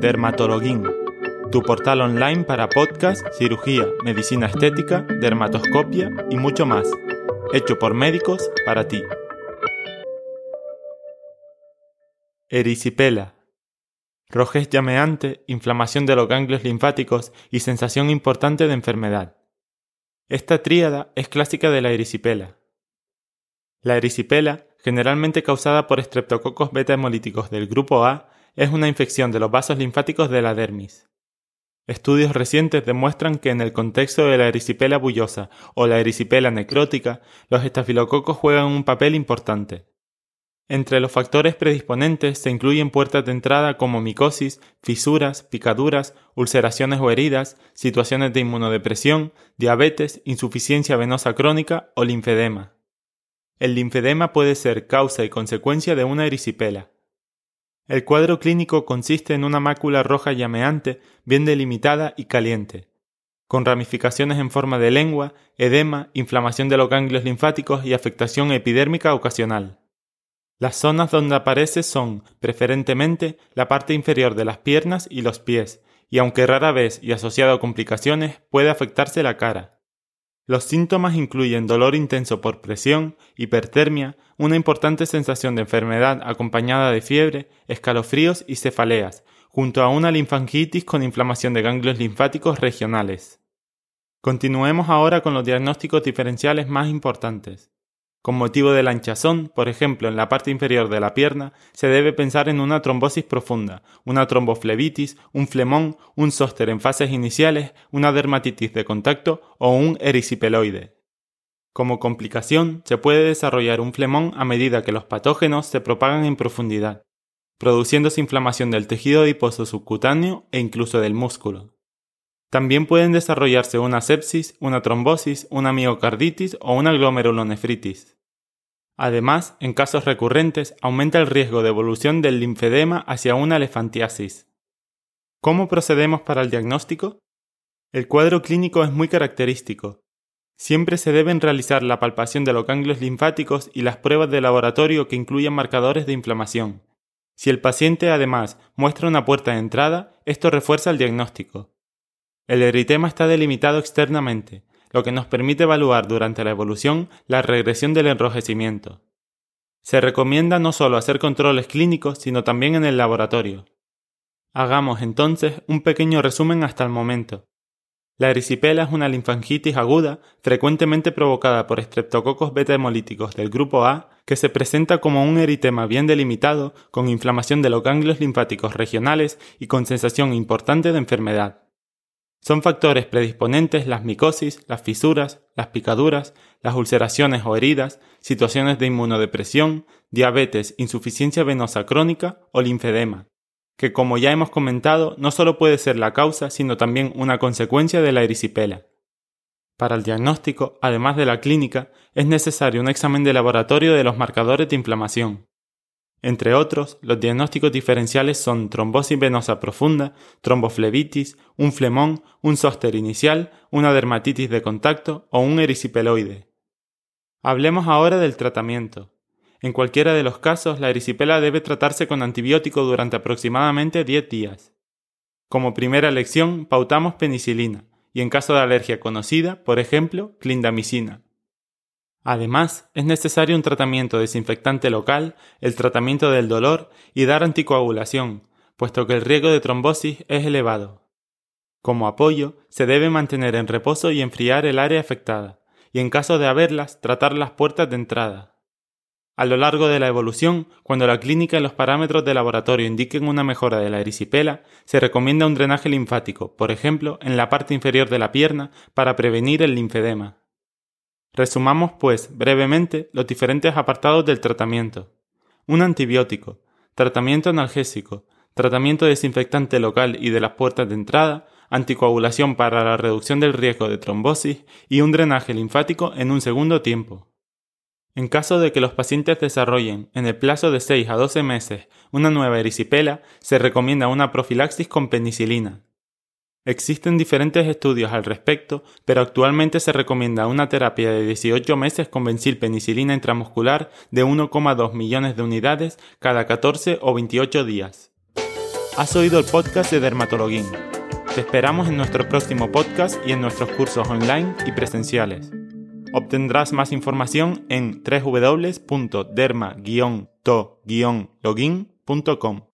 Dermatologuín, tu portal online para podcast, cirugía, medicina estética, dermatoscopia y mucho más, hecho por médicos para ti. Erisipela. Rojez llameante, inflamación de los ganglios linfáticos y sensación importante de enfermedad. Esta tríada es clásica de la erisipela. La erisipela, generalmente causada por estreptococos beta hemolíticos del grupo A, es una infección de los vasos linfáticos de la dermis. Estudios recientes demuestran que en el contexto de la erisipela bullosa o la erisipela necrótica, los estafilococos juegan un papel importante. Entre los factores predisponentes se incluyen puertas de entrada como micosis, fisuras, picaduras, ulceraciones o heridas, situaciones de inmunodepresión, diabetes, insuficiencia venosa crónica o linfedema. El linfedema puede ser causa y consecuencia de una erisipela. El cuadro clínico consiste en una mácula roja llameante, bien delimitada y caliente, con ramificaciones en forma de lengua, edema, inflamación de los ganglios linfáticos y afectación epidérmica ocasional. Las zonas donde aparece son, preferentemente, la parte inferior de las piernas y los pies, y aunque rara vez y asociado a complicaciones, puede afectarse la cara. Los síntomas incluyen dolor intenso por presión, hipertermia, una importante sensación de enfermedad acompañada de fiebre, escalofríos y cefaleas, junto a una linfangitis con inflamación de ganglios linfáticos regionales. Continuemos ahora con los diagnósticos diferenciales más importantes. Con motivo de la hinchazón, por ejemplo, en la parte inferior de la pierna, se debe pensar en una trombosis profunda, una tromboflebitis, un flemón, un zóster en fases iniciales, una dermatitis de contacto o un erisipeloide. Como complicación, se puede desarrollar un flemón a medida que los patógenos se propagan en profundidad, produciéndose inflamación del tejido adiposo subcutáneo e incluso del músculo. También pueden desarrollarse una sepsis, una trombosis, una miocarditis o una glomerulonefritis. Además, en casos recurrentes, aumenta el riesgo de evolución del linfedema hacia una elefantiasis. ¿Cómo procedemos para el diagnóstico? El cuadro clínico es muy característico. Siempre se deben realizar la palpación de los ganglios linfáticos y las pruebas de laboratorio que incluyan marcadores de inflamación. Si el paciente además muestra una puerta de entrada, esto refuerza el diagnóstico. El eritema está delimitado externamente, lo que nos permite evaluar durante la evolución la regresión del enrojecimiento. Se recomienda no solo hacer controles clínicos, sino también en el laboratorio. Hagamos entonces un pequeño resumen hasta el momento. La erisipela es una linfangitis aguda frecuentemente provocada por estreptococos beta hemolíticos del grupo A que se presenta como un eritema bien delimitado con inflamación de los ganglios linfáticos regionales y con sensación importante de enfermedad. Son factores predisponentes las micosis, las fisuras, las picaduras, las ulceraciones o heridas, situaciones de inmunodepresión, diabetes, insuficiencia venosa crónica o linfedema, que como ya hemos comentado no solo puede ser la causa, sino también una consecuencia de la erisipela. Para el diagnóstico, además de la clínica, es necesario un examen de laboratorio de los marcadores de inflamación, entre otros, los diagnósticos diferenciales son trombosis venosa profunda, tromboflebitis, un flemón, un zóster inicial, una dermatitis de contacto o un erisipeloide. Hablemos ahora del tratamiento. En cualquiera de los casos, la erisipela debe tratarse con antibiótico durante aproximadamente 10 días. Como primera elección, pautamos penicilina, y en caso de alergia conocida, por ejemplo, clindamicina. Además, es necesario un tratamiento desinfectante local, el tratamiento del dolor y dar anticoagulación, puesto que el riesgo de trombosis es elevado. Como apoyo, se debe mantener en reposo y enfriar el área afectada, y en caso de haberlas, tratar las puertas de entrada. A lo largo de la evolución, cuando la clínica y los parámetros de laboratorio indiquen una mejora de la erisipela, se recomienda un drenaje linfático, por ejemplo, en la parte inferior de la pierna, para prevenir el linfedema. Resumamos, pues, brevemente los diferentes apartados del tratamiento. Un antibiótico, tratamiento analgésico, tratamiento desinfectante local y de las puertas de entrada, anticoagulación para la reducción del riesgo de trombosis y un drenaje linfático en un segundo tiempo. En caso de que los pacientes desarrollen en el plazo de 6 a 12 meses una nueva erisipela, se recomienda una profilaxis con penicilina, Existen diferentes estudios al respecto, pero actualmente se recomienda una terapia de 18 meses con benzilpenicilina intramuscular de 1,2 millones de unidades cada 14 o 28 días. Has oído el podcast de Dermatologuín. Te esperamos en nuestro próximo podcast y en nuestros cursos online y presenciales. Obtendrás más información en www.derma-to-login.com.